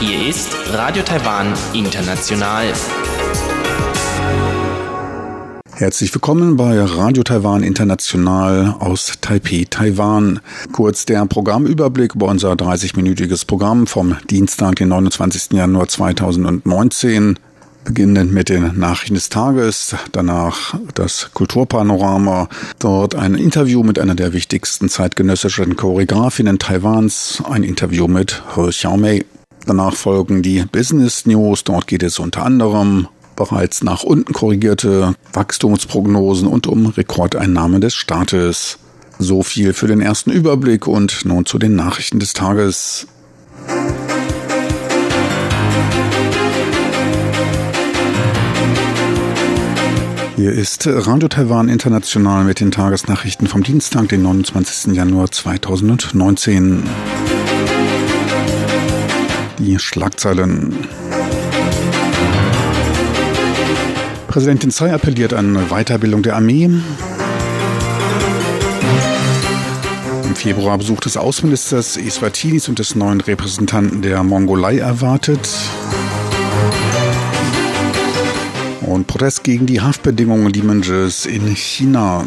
Hier ist Radio Taiwan International. Herzlich willkommen bei Radio Taiwan International aus Taipei, Taiwan. Kurz der Programmüberblick über unser 30-minütiges Programm vom Dienstag, den 29. Januar 2019 beginnend mit den Nachrichten des Tages, danach das Kulturpanorama, dort ein Interview mit einer der wichtigsten zeitgenössischen Choreografinnen Taiwans, ein Interview mit He Xiaomei. Danach folgen die Business News, dort geht es unter anderem bereits nach unten korrigierte Wachstumsprognosen und um Rekordeinnahmen des Staates. So viel für den ersten Überblick und nun zu den Nachrichten des Tages. Hier ist Radio Taiwan International mit den Tagesnachrichten vom Dienstag, den 29. Januar 2019. Die Schlagzeilen. Präsidentin Tsai appelliert an Weiterbildung der Armee. Im Februar Besuch des Außenministers Eswatinis und des neuen Repräsentanten der Mongolei erwartet und Protest gegen die Haftbedingungen Limanges in China.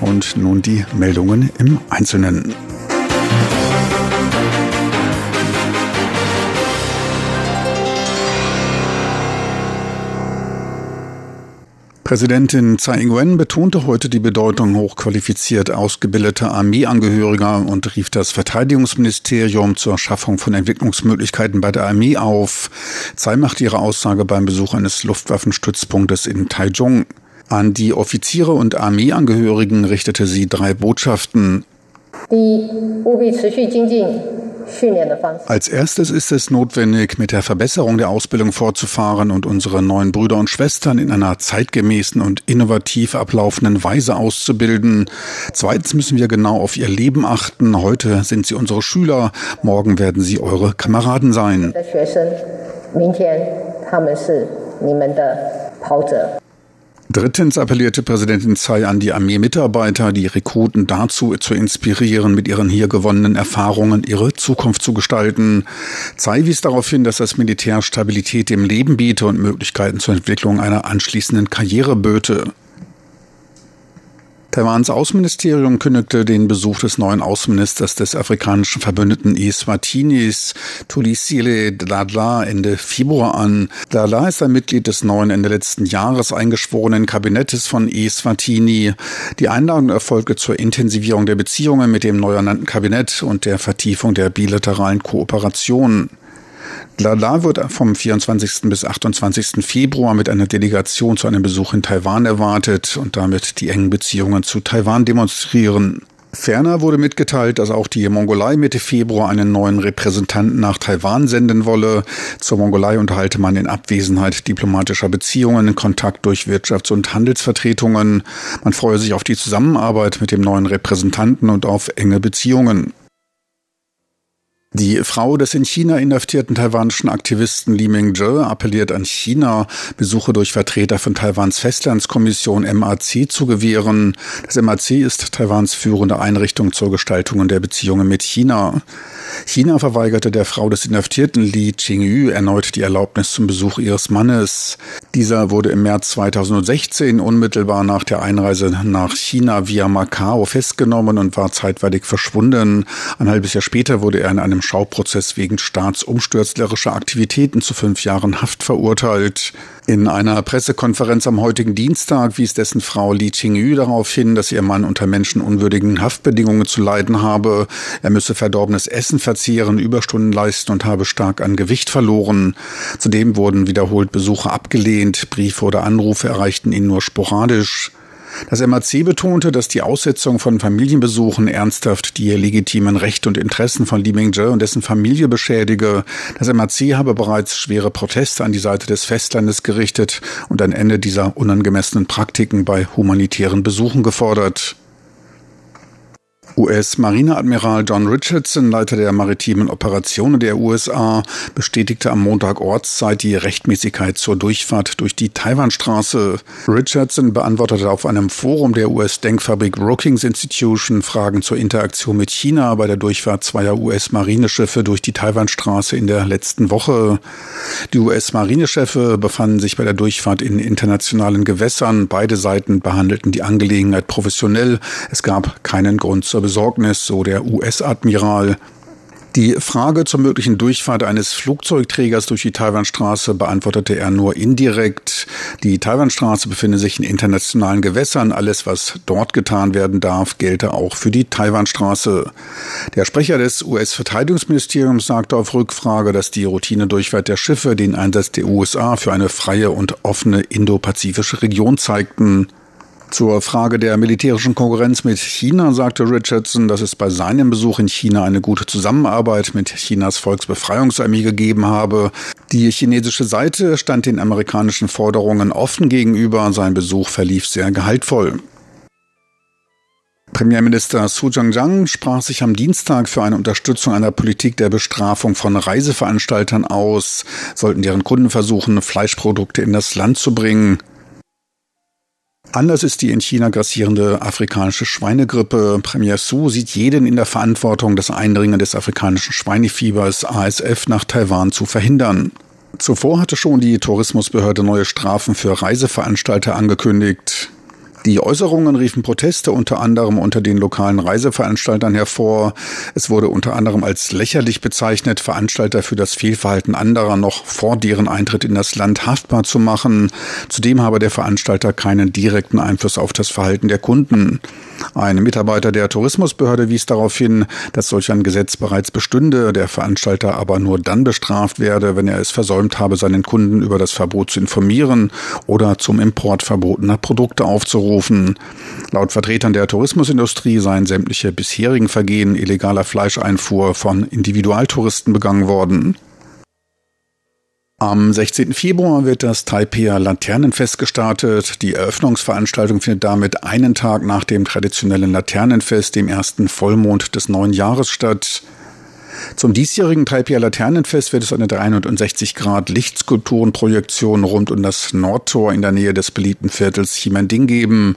Und nun die Meldungen im Einzelnen. Präsidentin Tsai Ing-wen betonte heute die Bedeutung hochqualifiziert ausgebildeter Armeeangehöriger und rief das Verteidigungsministerium zur Schaffung von Entwicklungsmöglichkeiten bei der Armee auf. Tsai machte ihre Aussage beim Besuch eines Luftwaffenstützpunktes in Taichung. An die Offiziere und Armeeangehörigen richtete sie drei Botschaften. Als erstes ist es notwendig, mit der Verbesserung der Ausbildung fortzufahren und unsere neuen Brüder und Schwestern in einer zeitgemäßen und innovativ ablaufenden Weise auszubilden. Zweitens müssen wir genau auf ihr Leben achten. Heute sind sie unsere Schüler, morgen werden sie eure Kameraden sein. Drittens appellierte Präsidentin Tsai an die Armeemitarbeiter, die Rekruten dazu zu inspirieren, mit ihren hier gewonnenen Erfahrungen ihre Zukunft zu gestalten. Tsai wies darauf hin, dass das Militär Stabilität im Leben biete und Möglichkeiten zur Entwicklung einer anschließenden Karriere böte. Taiwans Außenministerium kündigte den Besuch des neuen Außenministers des afrikanischen Verbündeten Eswatinis, Tulisile Dladla, Ende Februar an. Dladla ist ein Mitglied des neuen Ende letzten Jahres eingeschworenen Kabinettes von Eswatini. Die Einladung erfolgte zur Intensivierung der Beziehungen mit dem neu ernannten Kabinett und der Vertiefung der bilateralen Kooperation. Lala wird vom 24. bis 28. Februar mit einer Delegation zu einem Besuch in Taiwan erwartet und damit die engen Beziehungen zu Taiwan demonstrieren. Ferner wurde mitgeteilt, dass auch die Mongolei Mitte Februar einen neuen Repräsentanten nach Taiwan senden wolle. Zur Mongolei unterhalte man in Abwesenheit diplomatischer Beziehungen Kontakt durch Wirtschafts- und Handelsvertretungen. Man freue sich auf die Zusammenarbeit mit dem neuen Repräsentanten und auf enge Beziehungen. Die Frau des in China inhaftierten taiwanischen Aktivisten Li Mingzhe appelliert an China, Besuche durch Vertreter von Taiwans Festlandskommission MAC zu gewähren. Das MAC ist Taiwans führende Einrichtung zur Gestaltung der Beziehungen mit China. China verweigerte der Frau des Inhaftierten Li Qingyu erneut die Erlaubnis zum Besuch ihres Mannes. Dieser wurde im März 2016 unmittelbar nach der Einreise nach China via Macau festgenommen und war zeitweilig verschwunden. Ein halbes Jahr später wurde er in einem Schauprozess wegen staatsumstürzlerischer Aktivitäten zu fünf Jahren Haft verurteilt. In einer Pressekonferenz am heutigen Dienstag wies dessen Frau Li Qingyu darauf hin, dass ihr Mann unter menschenunwürdigen Haftbedingungen zu leiden habe. Er müsse verdorbenes Essen verzehren, Überstunden leisten und habe stark an Gewicht verloren. Zudem wurden wiederholt Besuche abgelehnt, Briefe oder Anrufe erreichten ihn nur sporadisch. Das MAC betonte, dass die Aussetzung von Familienbesuchen ernsthaft die legitimen Rechte und Interessen von Li Mingzhe und dessen Familie beschädige. Das MAC habe bereits schwere Proteste an die Seite des Festlandes gerichtet und ein Ende dieser unangemessenen Praktiken bei humanitären Besuchen gefordert. US-Marineadmiral John Richardson, Leiter der maritimen Operationen der USA, bestätigte am Montag Ortszeit die Rechtmäßigkeit zur Durchfahrt durch die Taiwanstraße. Richardson beantwortete auf einem Forum der US-Denkfabrik Brookings Institution Fragen zur Interaktion mit China bei der Durchfahrt zweier US-Marineschiffe durch die Taiwanstraße in der letzten Woche. Die US-Marineschiffe befanden sich bei der Durchfahrt in internationalen Gewässern. Beide Seiten behandelten die Angelegenheit professionell. Es gab keinen Grund zur Besorgnis, so der US-Admiral. Die Frage zur möglichen Durchfahrt eines Flugzeugträgers durch die Taiwanstraße beantwortete er nur indirekt. Die Taiwanstraße befindet sich in internationalen Gewässern. Alles, was dort getan werden darf, gelte auch für die Taiwanstraße. Der Sprecher des US-Verteidigungsministeriums sagte auf Rückfrage, dass die Routinedurchfahrt der Schiffe den Einsatz der USA für eine freie und offene indopazifische Region zeigten. Zur Frage der militärischen Konkurrenz mit China sagte Richardson, dass es bei seinem Besuch in China eine gute Zusammenarbeit mit Chinas Volksbefreiungsarmee gegeben habe. Die chinesische Seite stand den amerikanischen Forderungen offen gegenüber. Sein Besuch verlief sehr gehaltvoll. Premierminister Su Zhang sprach sich am Dienstag für eine Unterstützung einer Politik der Bestrafung von Reiseveranstaltern aus, sollten deren Kunden versuchen, Fleischprodukte in das Land zu bringen. Anders ist die in China grassierende afrikanische Schweinegrippe. Premier Su sieht jeden in der Verantwortung, das Eindringen des afrikanischen Schweinefiebers ASF nach Taiwan zu verhindern. Zuvor hatte schon die Tourismusbehörde neue Strafen für Reiseveranstalter angekündigt. Die Äußerungen riefen Proteste unter anderem unter den lokalen Reiseveranstaltern hervor. Es wurde unter anderem als lächerlich bezeichnet, Veranstalter für das Fehlverhalten anderer noch vor deren Eintritt in das Land haftbar zu machen. Zudem habe der Veranstalter keinen direkten Einfluss auf das Verhalten der Kunden. Ein Mitarbeiter der Tourismusbehörde wies darauf hin, dass solch ein Gesetz bereits bestünde, der Veranstalter aber nur dann bestraft werde, wenn er es versäumt habe, seinen Kunden über das Verbot zu informieren oder zum Import verbotener Produkte aufzurufen. Laut Vertretern der Tourismusindustrie seien sämtliche bisherigen Vergehen illegaler Fleischeinfuhr von Individualtouristen begangen worden. Am 16. Februar wird das Taipei Laternenfest gestartet. Die Eröffnungsveranstaltung findet damit einen Tag nach dem traditionellen Laternenfest, dem ersten Vollmond des neuen Jahres statt. Zum diesjährigen Taipei Laternenfest wird es eine 360 Grad Lichtskulpturenprojektion rund um das Nordtor in der Nähe des beliebten Viertels Ximending geben.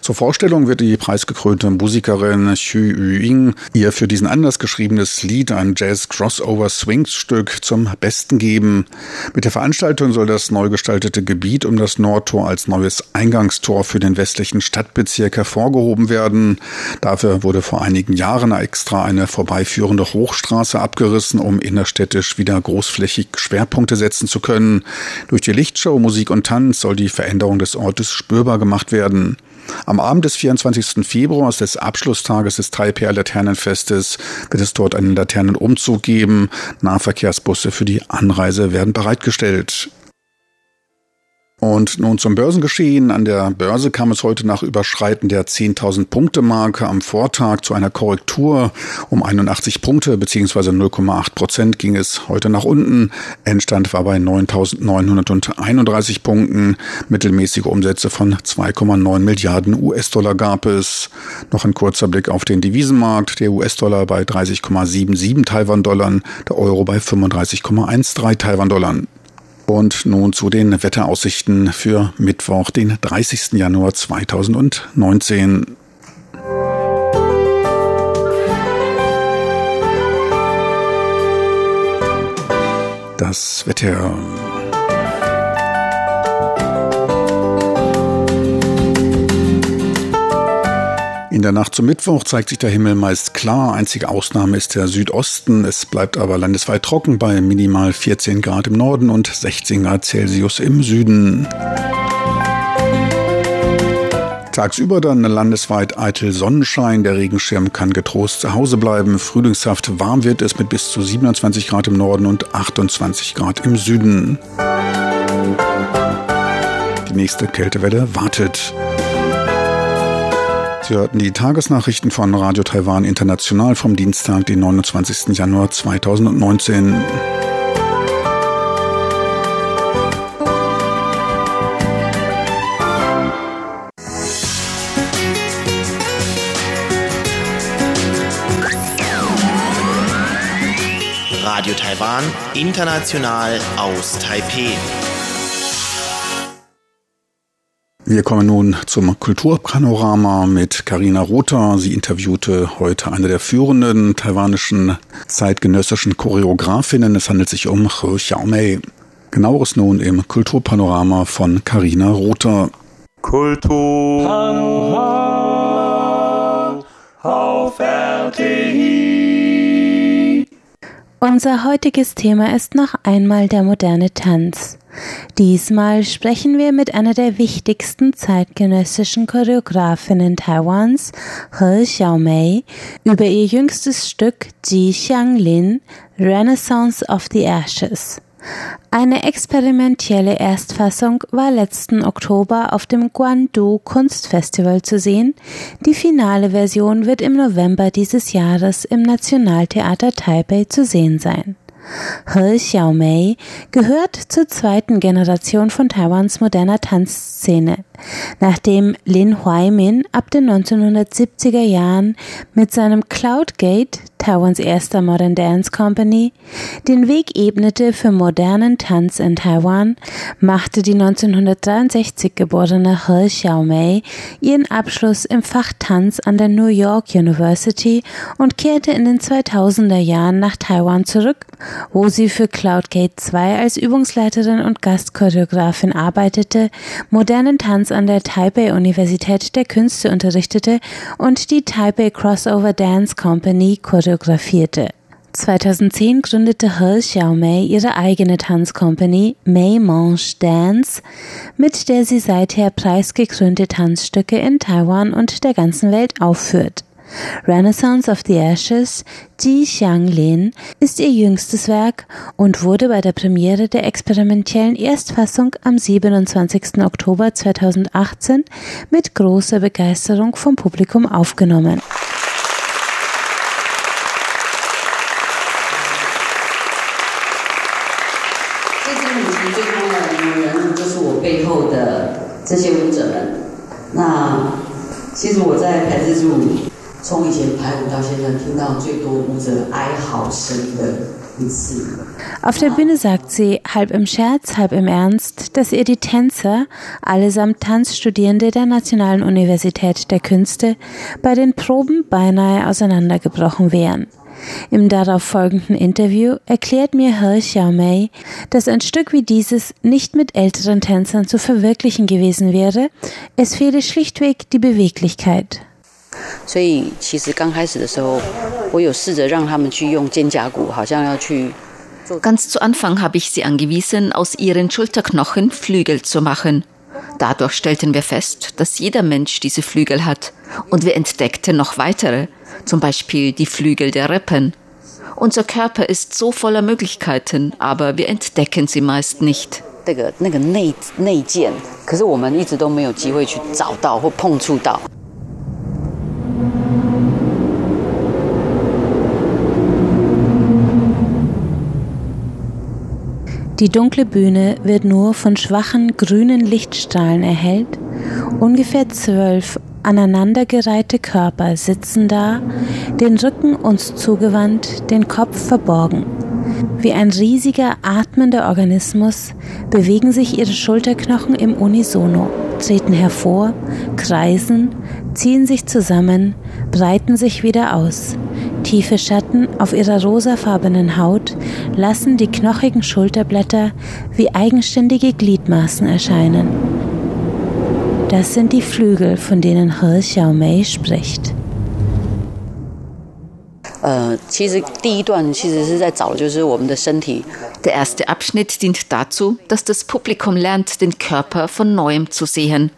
Zur Vorstellung wird die preisgekrönte Musikerin Xu Yuying ihr für diesen Anlass geschriebenes Lied, ein Jazz-Crossover-Swings-Stück, zum Besten geben. Mit der Veranstaltung soll das neu gestaltete Gebiet um das Nordtor als neues Eingangstor für den westlichen Stadtbezirk hervorgehoben werden. Dafür wurde vor einigen Jahren extra eine vorbeiführende Hochstraße Straße abgerissen, um innerstädtisch wieder großflächig Schwerpunkte setzen zu können. Durch die Lichtshow, Musik und Tanz soll die Veränderung des Ortes spürbar gemacht werden. Am Abend des 24. Februars, des Abschlusstages des Taipei Laternenfestes, wird es dort einen Laternenumzug geben. Nahverkehrsbusse für die Anreise werden bereitgestellt. Und nun zum Börsengeschehen. An der Börse kam es heute nach Überschreiten der 10.000 Punkte Marke am Vortag zu einer Korrektur um 81 Punkte bzw. 0,8 Prozent ging es heute nach unten. Endstand war bei 9.931 Punkten. Mittelmäßige Umsätze von 2,9 Milliarden US-Dollar gab es. Noch ein kurzer Blick auf den Devisenmarkt. Der US-Dollar bei 30,77 Taiwan-Dollar, der Euro bei 35,13 Taiwan-Dollar. Und nun zu den Wetteraussichten für Mittwoch, den 30. Januar 2019. Das Wetter. In der Nacht zum Mittwoch zeigt sich der Himmel meist klar. Einzige Ausnahme ist der Südosten. Es bleibt aber landesweit trocken bei minimal 14 Grad im Norden und 16 Grad Celsius im Süden. Tagsüber dann landesweit eitel Sonnenschein. Der Regenschirm kann getrost zu Hause bleiben. Frühlingshaft warm wird es mit bis zu 27 Grad im Norden und 28 Grad im Süden. Die nächste Kältewelle wartet. Sie hörten die Tagesnachrichten von Radio Taiwan International vom Dienstag, den 29. Januar 2019. Radio Taiwan, international aus Taipei. Wir kommen nun zum Kulturpanorama mit Karina Rother. Sie interviewte heute eine der führenden taiwanischen zeitgenössischen Choreografinnen. Es handelt sich um He Xiaomei. Genaueres nun im Kulturpanorama von Karina Rother. Kulturpanorama auf RTI. Unser heutiges Thema ist noch einmal der moderne Tanz. Diesmal sprechen wir mit einer der wichtigsten zeitgenössischen Choreografinnen Taiwans, He Xiaomei, über ihr jüngstes Stück Ji Xianglin, Renaissance of the Ashes. Eine experimentelle Erstfassung war letzten Oktober auf dem Guangdu Kunstfestival zu sehen. Die finale Version wird im November dieses Jahres im Nationaltheater Taipei zu sehen sein. He Xiaomei gehört zur zweiten Generation von Taiwans moderner Tanzszene. Nachdem Lin Huaimin ab den 1970er Jahren mit seinem Cloudgate, Taiwans erster Modern Dance Company, den Weg ebnete für modernen Tanz in Taiwan, machte die 1963 geborene He Xiaomei ihren Abschluss im Fach Tanz an der New York University und kehrte in den 2000er Jahren nach Taiwan zurück, wo sie für Cloudgate 2 als Übungsleiterin und Gastchoreografin arbeitete, modernen Tanz an der Taipei Universität der Künste unterrichtete und die Taipei Crossover Dance Company. 2010 gründete He Xiaomei ihre eigene Tanzcompany May Mange Dance, mit der sie seither preisgekrönte Tanzstücke in Taiwan und der ganzen Welt aufführt. Renaissance of the Ashes, Ji Xianglin, ist ihr jüngstes Werk und wurde bei der Premiere der experimentellen Erstfassung am 27. Oktober 2018 mit großer Begeisterung vom Publikum aufgenommen. 这个舞最重要的女人就是我背后的这些舞者们？那其实我在排这支舞从以前排舞到现在听到最多舞者哀嚎声的 Auf der Bühne sagt sie, halb im Scherz, halb im Ernst, dass ihr die Tänzer, allesamt Tanzstudierende der Nationalen Universität der Künste, bei den Proben beinahe auseinandergebrochen wären. Im darauf folgenden Interview erklärt mir He Xiaomei, dass ein Stück wie dieses nicht mit älteren Tänzern zu verwirklichen gewesen wäre, es fehle schlichtweg die Beweglichkeit. 所以其实刚开始的时候，我有试着让他们去用肩胛骨，好像要去。Ganz zu Anfang habe ich sie angewiesen, aus ihren Schulterknochen Flügel zu machen. Dadurch stellten wir fest, dass jeder Mensch diese Flügel hat. Und wir entdeckten noch weitere, zum Beispiel die Flügel der Rippen. Unser Körper ist so voller Möglichkeiten, aber wir entdecken sie meist nicht. 那个那个内内建，可是我们一直都没有机会去找到或碰触到。 Die dunkle Bühne wird nur von schwachen grünen Lichtstrahlen erhellt. Ungefähr zwölf aneinandergereihte Körper sitzen da, den Rücken uns zugewandt, den Kopf verborgen. Wie ein riesiger atmender Organismus bewegen sich ihre Schulterknochen im Unisono, treten hervor, kreisen, ziehen sich zusammen, breiten sich wieder aus. Tiefe Schatten auf ihrer rosafarbenen Haut lassen die knochigen Schulterblätter wie eigenständige Gliedmaßen erscheinen. Das sind die Flügel, von denen He Xiaomei spricht. Der erste Abschnitt dient dazu, dass das Publikum lernt, den Körper von neuem zu sehen.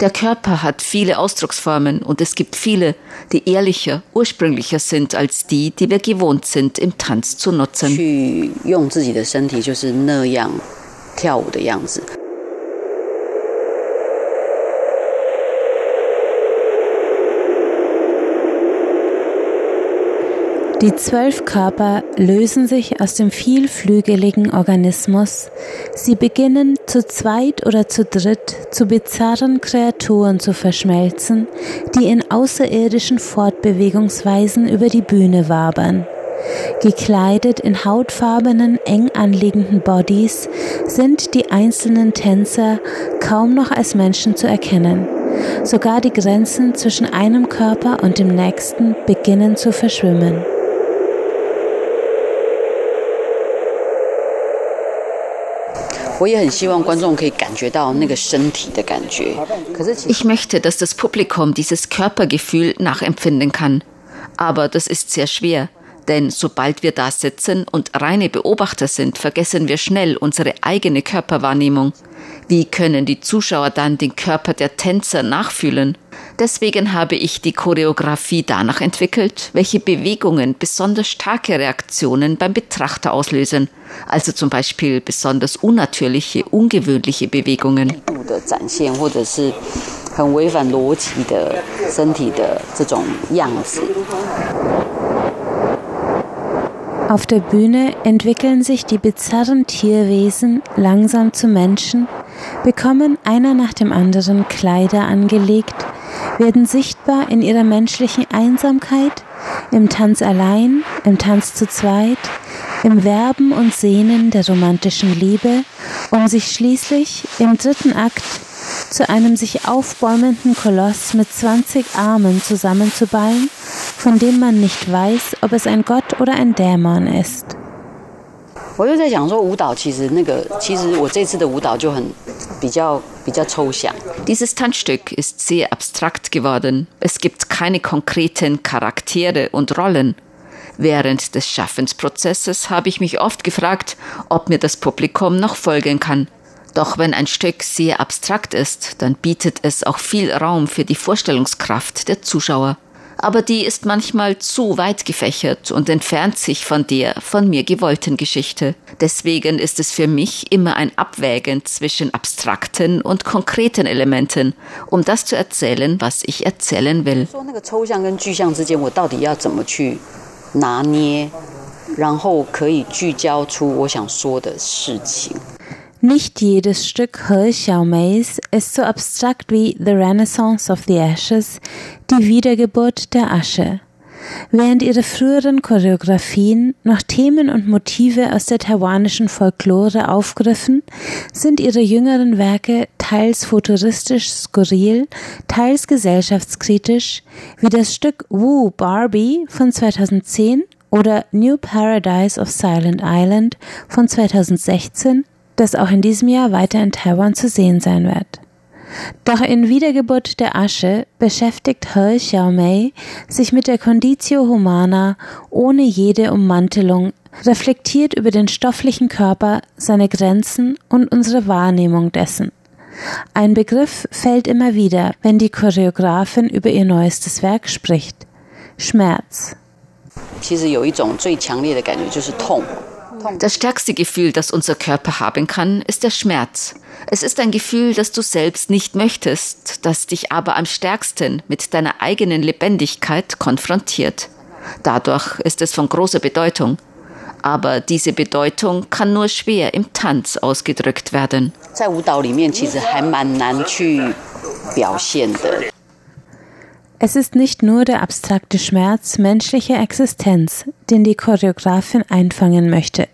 Der Körper hat viele Ausdrucksformen und es gibt viele, die ehrlicher, ursprünglicher sind als die, die wir gewohnt sind, im Tanz zu nutzen. Die zwölf Körper lösen sich aus dem vielflügeligen Organismus. Sie beginnen zu zweit oder zu dritt zu bizarren Kreaturen zu verschmelzen, die in außerirdischen Fortbewegungsweisen über die Bühne wabern. Gekleidet in hautfarbenen, eng anliegenden Bodies sind die einzelnen Tänzer kaum noch als Menschen zu erkennen. Sogar die Grenzen zwischen einem Körper und dem nächsten beginnen zu verschwimmen. Ich möchte, dass das Publikum dieses Körpergefühl nachempfinden kann. Aber das ist sehr schwer. Denn sobald wir da sitzen und reine Beobachter sind, vergessen wir schnell unsere eigene Körperwahrnehmung. Wie können die Zuschauer dann den Körper der Tänzer nachfühlen? Deswegen habe ich die Choreografie danach entwickelt, welche Bewegungen besonders starke Reaktionen beim Betrachter auslösen, also zum Beispiel besonders unnatürliche, ungewöhnliche Bewegungen. Auf der Bühne entwickeln sich die bizarren Tierwesen langsam zu Menschen, bekommen einer nach dem anderen Kleider angelegt, werden sichtbar in ihrer menschlichen Einsamkeit, im Tanz allein, im Tanz zu zweit, im Werben und Sehnen der romantischen Liebe, um sich schließlich im dritten Akt zu einem sich aufbäumenden Koloss mit 20 Armen zusammenzuballen, von dem man nicht weiß, ob es ein Gott oder ein Dämon ist. Dieses Tanzstück ist sehr abstrakt geworden. Es gibt keine konkreten Charaktere und Rollen. Während des Schaffensprozesses habe ich mich oft gefragt, ob mir das Publikum noch folgen kann. Doch wenn ein Stück sehr abstrakt ist, dann bietet es auch viel Raum für die Vorstellungskraft der Zuschauer. Aber die ist manchmal zu weit gefächert und entfernt sich von der von mir gewollten Geschichte. Deswegen ist es für mich immer ein Abwägen zwischen abstrakten und konkreten Elementen, um das zu erzählen, was ich erzählen will. Nicht jedes Stück He Xiaomeis ist so abstrakt wie The Renaissance of the Ashes, die Wiedergeburt der Asche. Während ihre früheren Choreografien noch Themen und Motive aus der taiwanischen Folklore aufgriffen, sind ihre jüngeren Werke teils futuristisch skurril, teils gesellschaftskritisch, wie das Stück Woo Barbie von 2010 oder New Paradise of Silent Island von 2016 das auch in diesem Jahr weiter in Taiwan zu sehen sein wird. Doch in Wiedergeburt der Asche beschäftigt He Xiaomei sich mit der Conditio Humana ohne jede Ummantelung, reflektiert über den stofflichen Körper, seine Grenzen und unsere Wahrnehmung dessen. Ein Begriff fällt immer wieder, wenn die Choreografin über ihr neuestes Werk spricht. Schmerz. 其实有一种最强烈的感觉就是痛。 das stärkste Gefühl, das unser Körper haben kann, ist der Schmerz. Es ist ein Gefühl, das du selbst nicht möchtest, das dich aber am stärksten mit deiner eigenen Lebendigkeit konfrontiert. Dadurch ist es von großer Bedeutung. Aber diese Bedeutung kann nur schwer im Tanz ausgedrückt werden. Es ist nicht nur der abstrakte Schmerz menschlicher Existenz, den die Choreografin einfangen möchte.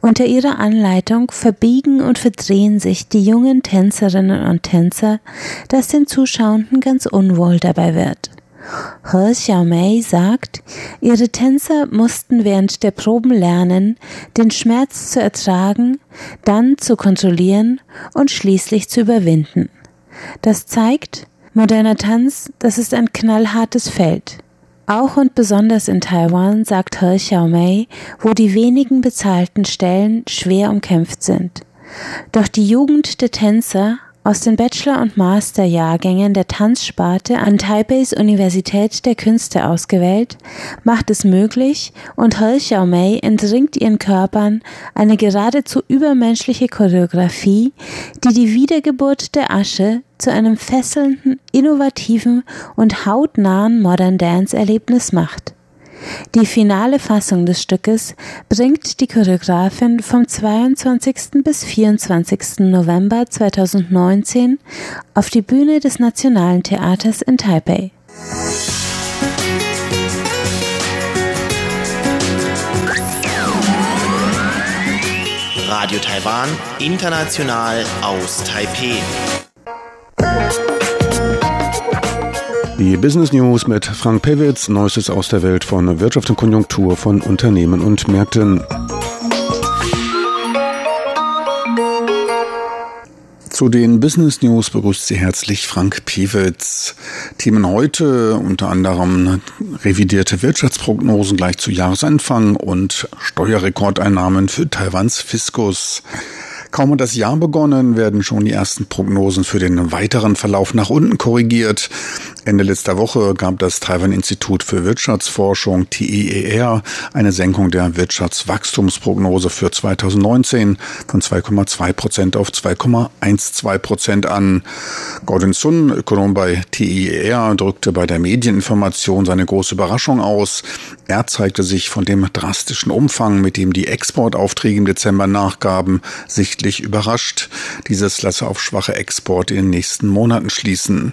Unter ihrer Anleitung verbiegen und verdrehen sich die jungen Tänzerinnen und Tänzer, dass den Zuschauenden ganz unwohl dabei wird. He Xiaomei sagt, ihre Tänzer mussten während der Proben lernen, den Schmerz zu ertragen, dann zu kontrollieren und schließlich zu überwinden. Das zeigt, Moderner Tanz, das ist ein knallhartes Feld. Auch und besonders in Taiwan, sagt He Xiaomei, wo die wenigen bezahlten Stellen schwer umkämpft sind. Doch die Jugend der Tänzer aus den Bachelor- und Masterjahrgängen der Tanzsparte an Taipeis Universität der Künste ausgewählt, macht es möglich und He Xiaomei entringt ihren Körpern eine geradezu übermenschliche Choreografie, die die Wiedergeburt der Asche zu einem fesselnden, innovativen und hautnahen Modern Dance Erlebnis macht. Die finale Fassung des Stückes bringt die Choreografin vom 22. bis 24. November 2019 auf die Bühne des Nationalen Theaters in Taipei. Radio Taiwan, international aus Taipei. Die Business News mit Frank Pewitz, Neuestes aus der Welt von Wirtschaft und Konjunktur von Unternehmen und Märkten. Zu den Business News begrüßt Sie herzlich Frank Piewitz. Themen heute unter anderem revidierte Wirtschaftsprognosen gleich zu Jahresanfang und Steuerrekordeinnahmen für Taiwans Fiskus. Kaum hat das Jahr begonnen, werden schon die ersten Prognosen für den weiteren Verlauf nach unten korrigiert. Ende letzter Woche gab das Taiwan-Institut für Wirtschaftsforschung TIER eine Senkung der Wirtschaftswachstumsprognose für 2019 von 2,2 Prozent auf 2,12 Prozent an. Gordon Sun, Ökonom bei TIER, drückte bei der Medieninformation seine große Überraschung aus. Er zeigte sich von dem drastischen Umfang, mit dem die Exportaufträge im Dezember nachgaben, sichtlich überrascht. Dieses lasse auf schwache Exporte in den nächsten Monaten schließen.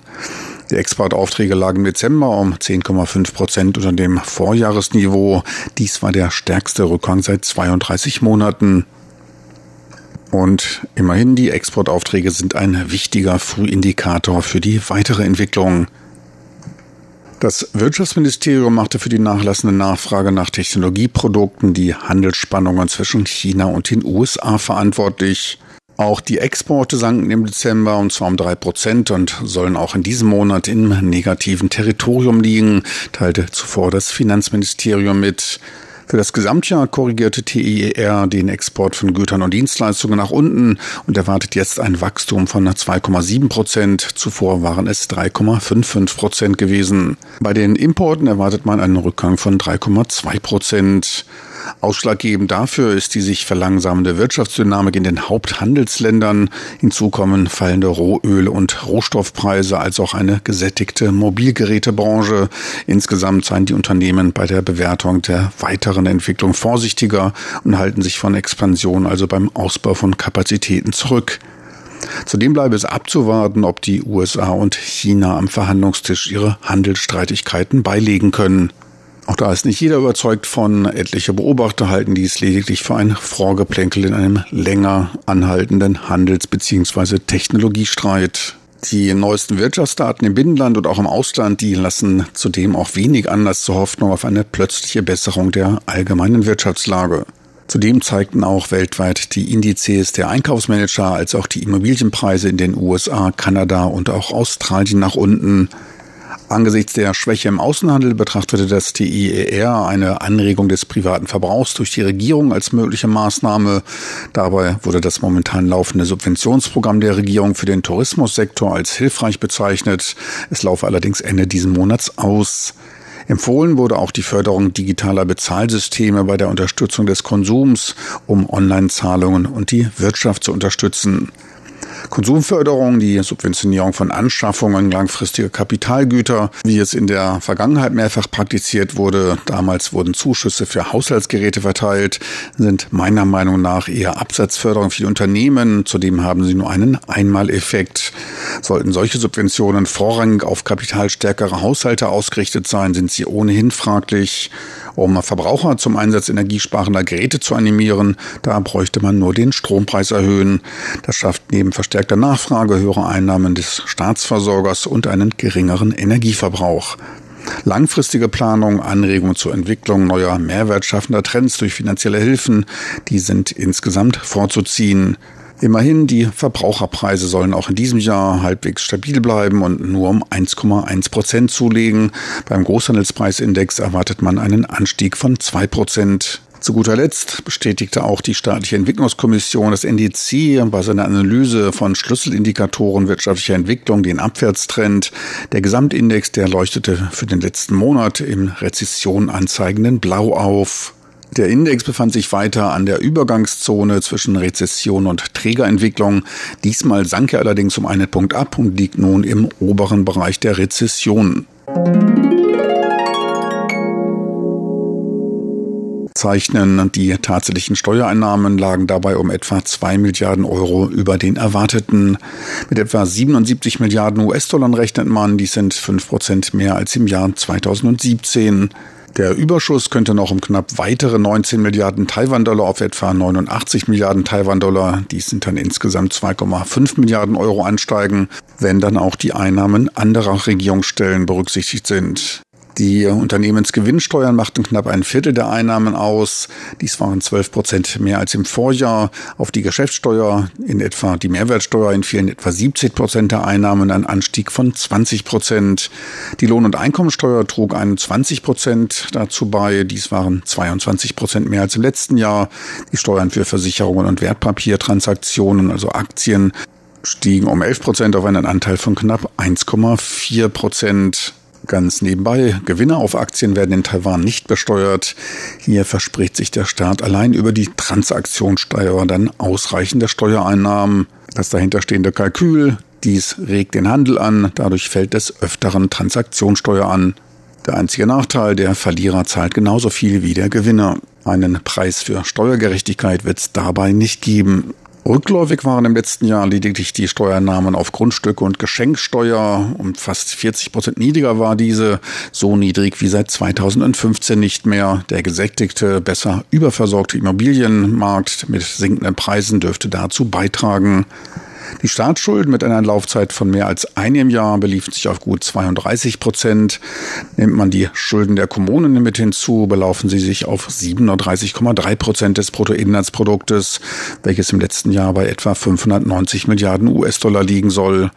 Die Exportaufträge lagen im Dezember um 10,5 Prozent unter dem Vorjahresniveau. Dies war der stärkste Rückgang seit 32 Monaten. Und immerhin, die Exportaufträge sind ein wichtiger Frühindikator für die weitere Entwicklung. Das Wirtschaftsministerium machte für die nachlassende Nachfrage nach Technologieprodukten die Handelsspannungen zwischen China und den USA verantwortlich. Auch die Exporte sanken im Dezember und zwar um drei Prozent und sollen auch in diesem Monat im negativen Territorium liegen, teilte zuvor das Finanzministerium mit. Für das Gesamtjahr korrigierte TIER den Export von Gütern und Dienstleistungen nach unten und erwartet jetzt ein Wachstum von 2,7 Prozent. Zuvor waren es 3,55 Prozent gewesen. Bei den Importen erwartet man einen Rückgang von 3,2 Prozent. Ausschlaggebend dafür ist die sich verlangsamende Wirtschaftsdynamik in den Haupthandelsländern. Hinzu kommen fallende Rohöl- und Rohstoffpreise als auch eine gesättigte Mobilgerätebranche. Insgesamt seien die Unternehmen bei der Bewertung der weiteren Entwicklung vorsichtiger und halten sich von Expansion, also beim Ausbau von Kapazitäten zurück. Zudem bleibe es abzuwarten, ob die USA und China am Verhandlungstisch ihre Handelsstreitigkeiten beilegen können. Auch da ist nicht jeder überzeugt von. Etliche Beobachter halten dies lediglich für ein Vorgeplänkel in einem länger anhaltenden Handels- bzw. Technologiestreit. Die neuesten Wirtschaftsdaten im Binnenland und auch im Ausland, die lassen zudem auch wenig Anlass zur Hoffnung auf eine plötzliche Besserung der allgemeinen Wirtschaftslage. Zudem zeigten auch weltweit die Indizes der Einkaufsmanager als auch die Immobilienpreise in den USA, Kanada und auch Australien nach unten. Angesichts der Schwäche im Außenhandel betrachtete das TIER eine Anregung des privaten Verbrauchs durch die Regierung als mögliche Maßnahme. Dabei wurde das momentan laufende Subventionsprogramm der Regierung für den Tourismussektor als hilfreich bezeichnet. Es laufe allerdings Ende diesen Monats aus. Empfohlen wurde auch die Förderung digitaler Bezahlsysteme bei der Unterstützung des Konsums, um Online-Zahlungen und die Wirtschaft zu unterstützen. Konsumförderung, die Subventionierung von Anschaffungen langfristiger Kapitalgüter, wie es in der Vergangenheit mehrfach praktiziert wurde. Damals wurden Zuschüsse für Haushaltsgeräte verteilt, sind meiner Meinung nach eher Absatzförderung für die Unternehmen. Zudem haben sie nur einen Einmaleffekt. Sollten solche Subventionen vorrangig auf kapitalstärkere Haushalte ausgerichtet sein, sind sie ohnehin fraglich. Um Verbraucher zum Einsatz energiesparender Geräte zu animieren, da bräuchte man nur den Strompreis erhöhen. Das schafft neben verstärkter Nachfrage höhere Einnahmen des Staatsversorgers und einen geringeren Energieverbrauch. Langfristige Planung, Anregungen zur Entwicklung neuer mehrwertschaffender Trends durch finanzielle Hilfen, die sind insgesamt vorzuziehen. Immerhin, die Verbraucherpreise sollen auch in diesem Jahr halbwegs stabil bleiben und nur um 1,1 Prozent zulegen. Beim Großhandelspreisindex erwartet man einen Anstieg von 2 Prozent. Zu guter Letzt bestätigte auch die staatliche Entwicklungskommission, das NDC, bei seiner Analyse von Schlüsselindikatoren wirtschaftlicher Entwicklung den Abwärtstrend. Der Gesamtindex, der leuchtete für den letzten Monat im Rezession anzeigenden Blau auf. Der Index befand sich weiter an der Übergangszone zwischen Rezession und Trägerentwicklung. Diesmal sank er allerdings um einen Punkt ab und liegt nun im oberen Bereich der Rezession. Zeichnen. Die tatsächlichen Steuereinnahmen lagen dabei um etwa 2 Milliarden Euro über den erwarteten. Mit etwa 77 Milliarden US-Dollar rechnet man, dies sind 5 Prozent mehr als im Jahr 2017. Der Überschuss könnte noch um knapp weitere 19 Milliarden Taiwan-Dollar auf etwa 89 Milliarden Taiwan-Dollar, dies sind dann insgesamt 2,5 Milliarden Euro ansteigen, wenn dann auch die Einnahmen anderer Regierungsstellen berücksichtigt sind. Die Unternehmensgewinnsteuern machten knapp ein Viertel der Einnahmen aus. Dies waren 12 Prozent mehr als im Vorjahr. Auf die Geschäftssteuer, in etwa die Mehrwertsteuer, entfielen etwa 70 Prozent der Einnahmen, ein Anstieg von 20 Prozent. Die Lohn- und Einkommensteuer trug 21 Prozent dazu bei. Dies waren 22 Prozent mehr als im letzten Jahr. Die Steuern für Versicherungen und Wertpapiertransaktionen, also Aktien, stiegen um 11 Prozent auf einen Anteil von knapp 1,4 Prozent. Ganz nebenbei, Gewinne auf Aktien werden in Taiwan nicht besteuert. Hier verspricht sich der Staat allein über die Transaktionssteuer dann ausreichende Steuereinnahmen. Das dahinterstehende Kalkül, dies regt den Handel an, dadurch fällt des Öfteren Transaktionssteuer an. Der einzige Nachteil, der Verlierer zahlt genauso viel wie der Gewinner. Einen Preis für Steuergerechtigkeit wird es dabei nicht geben. Rückläufig waren im letzten Jahr lediglich die Steuernahmen auf Grundstücke und Geschenksteuer. Um fast 40 Prozent niedriger war diese, so niedrig wie seit 2015 nicht mehr. Der gesättigte, besser überversorgte Immobilienmarkt mit sinkenden Preisen dürfte dazu beitragen. Die Staatsschulden mit einer Laufzeit von mehr als einem Jahr beliefen sich auf gut 32 Prozent. Nimmt man die Schulden der Kommunen mit hinzu, belaufen sie sich auf 37,3 Prozent des Bruttoinlandsproduktes, welches im letzten Jahr bei etwa 590 Milliarden US-Dollar liegen soll.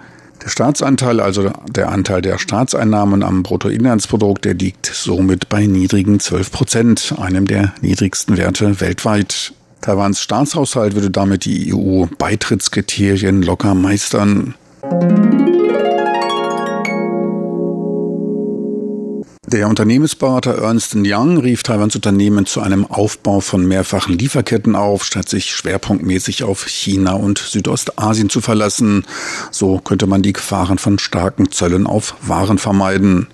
Der Staatsanteil, also der Anteil der Staatseinnahmen am Bruttoinlandsprodukt, der liegt somit bei niedrigen 12 Prozent, einem der niedrigsten Werte weltweit. Taiwans Staatshaushalt würde damit die EU-Beitrittskriterien locker meistern. Der Unternehmensberater Ernst Young rief Taiwans Unternehmen zu einem Aufbau von mehrfachen Lieferketten auf, statt sich schwerpunktmäßig auf China und Südostasien zu verlassen. So könnte man die Gefahren von starken Zöllen auf Waren vermeiden.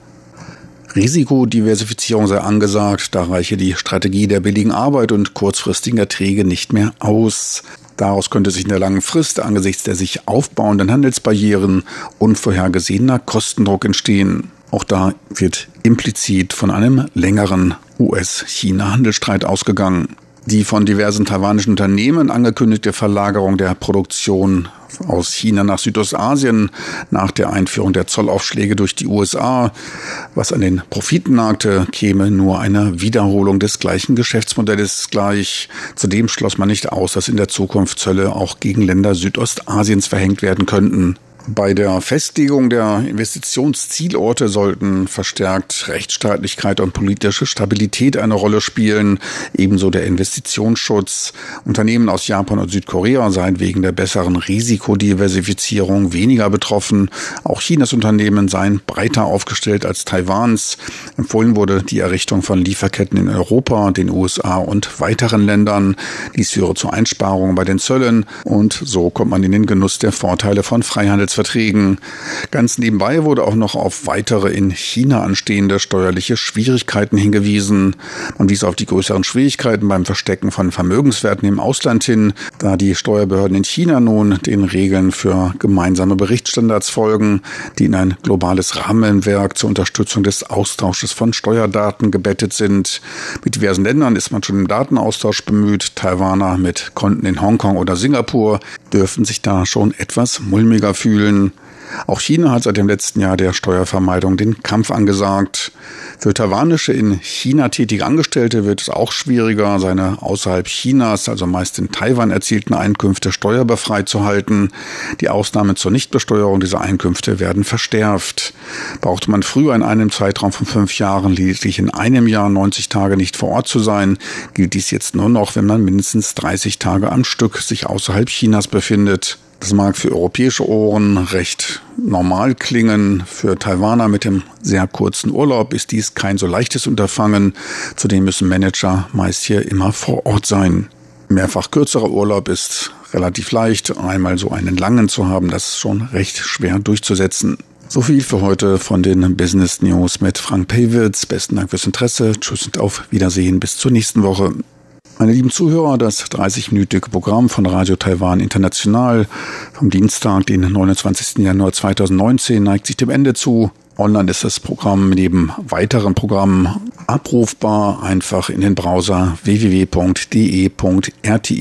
Risikodiversifizierung sei angesagt, da reiche die Strategie der billigen Arbeit und kurzfristigen Erträge nicht mehr aus. Daraus könnte sich in der langen Frist angesichts der sich aufbauenden Handelsbarrieren unvorhergesehener Kostendruck entstehen. Auch da wird implizit von einem längeren US-China-Handelsstreit ausgegangen. Die von diversen taiwanischen Unternehmen angekündigte Verlagerung der Produktion aus China nach Südostasien nach der Einführung der Zollaufschläge durch die USA, was an den Profiten nagte, käme nur einer Wiederholung des gleichen Geschäftsmodells gleich. Zudem schloss man nicht aus, dass in der Zukunft Zölle auch gegen Länder Südostasiens verhängt werden könnten. Bei der Festlegung der Investitionszielorte sollten verstärkt Rechtsstaatlichkeit und politische Stabilität eine Rolle spielen, ebenso der Investitionsschutz. Unternehmen aus Japan und Südkorea seien wegen der besseren Risikodiversifizierung weniger betroffen. Auch Chinas Unternehmen seien breiter aufgestellt als Taiwans. Empfohlen wurde die Errichtung von Lieferketten in Europa, den USA und weiteren Ländern. Dies führe zu Einsparungen bei den Zöllen und so kommt man in den Genuss der Vorteile von Freihandels Handelsverträgen. Ganz nebenbei wurde auch noch auf weitere in China anstehende steuerliche Schwierigkeiten hingewiesen. Man wies auf die größeren Schwierigkeiten beim Verstecken von Vermögenswerten im Ausland hin, da die Steuerbehörden in China nun den Regeln für gemeinsame Berichtsstandards folgen, die in ein globales Rahmenwerk zur Unterstützung des Austausches von Steuerdaten gebettet sind. Mit diversen Ländern ist man schon im Datenaustausch bemüht. Taiwaner mit Konten in Hongkong oder Singapur dürften sich da schon etwas mulmiger fühlen. Auch China hat seit dem letzten Jahr der Steuervermeidung den Kampf angesagt. Für taiwanische in China tätige Angestellte wird es auch schwieriger, seine außerhalb Chinas, also meist in Taiwan erzielten Einkünfte steuerbefreit zu halten. Die Ausnahmen zur Nichtbesteuerung dieser Einkünfte werden verstärkt. Brauchte man früher in einem Zeitraum von fünf Jahren lediglich in einem Jahr 90 Tage nicht vor Ort zu sein, gilt dies jetzt nur noch, wenn man mindestens 30 Tage am Stück sich außerhalb Chinas befindet. Das mag für europäische Ohren recht normal klingen. Für Taiwaner mit dem sehr kurzen Urlaub ist dies kein so leichtes Unterfangen. Zudem müssen Manager meist hier immer vor Ort sein. Mehrfach kürzerer Urlaub ist relativ leicht. Einmal so einen langen zu haben, das ist schon recht schwer durchzusetzen. So viel für heute von den Business News mit Frank Pewitz. Besten Dank fürs Interesse. Tschüss und auf Wiedersehen. Bis zur nächsten Woche. Meine lieben Zuhörer, das 30-minütige Programm von Radio Taiwan International vom Dienstag, den 29. Januar 2019, neigt sich dem Ende zu. Online ist das Programm neben weiteren Programmen abrufbar. Einfach in den Browser www.de.rti.org.tv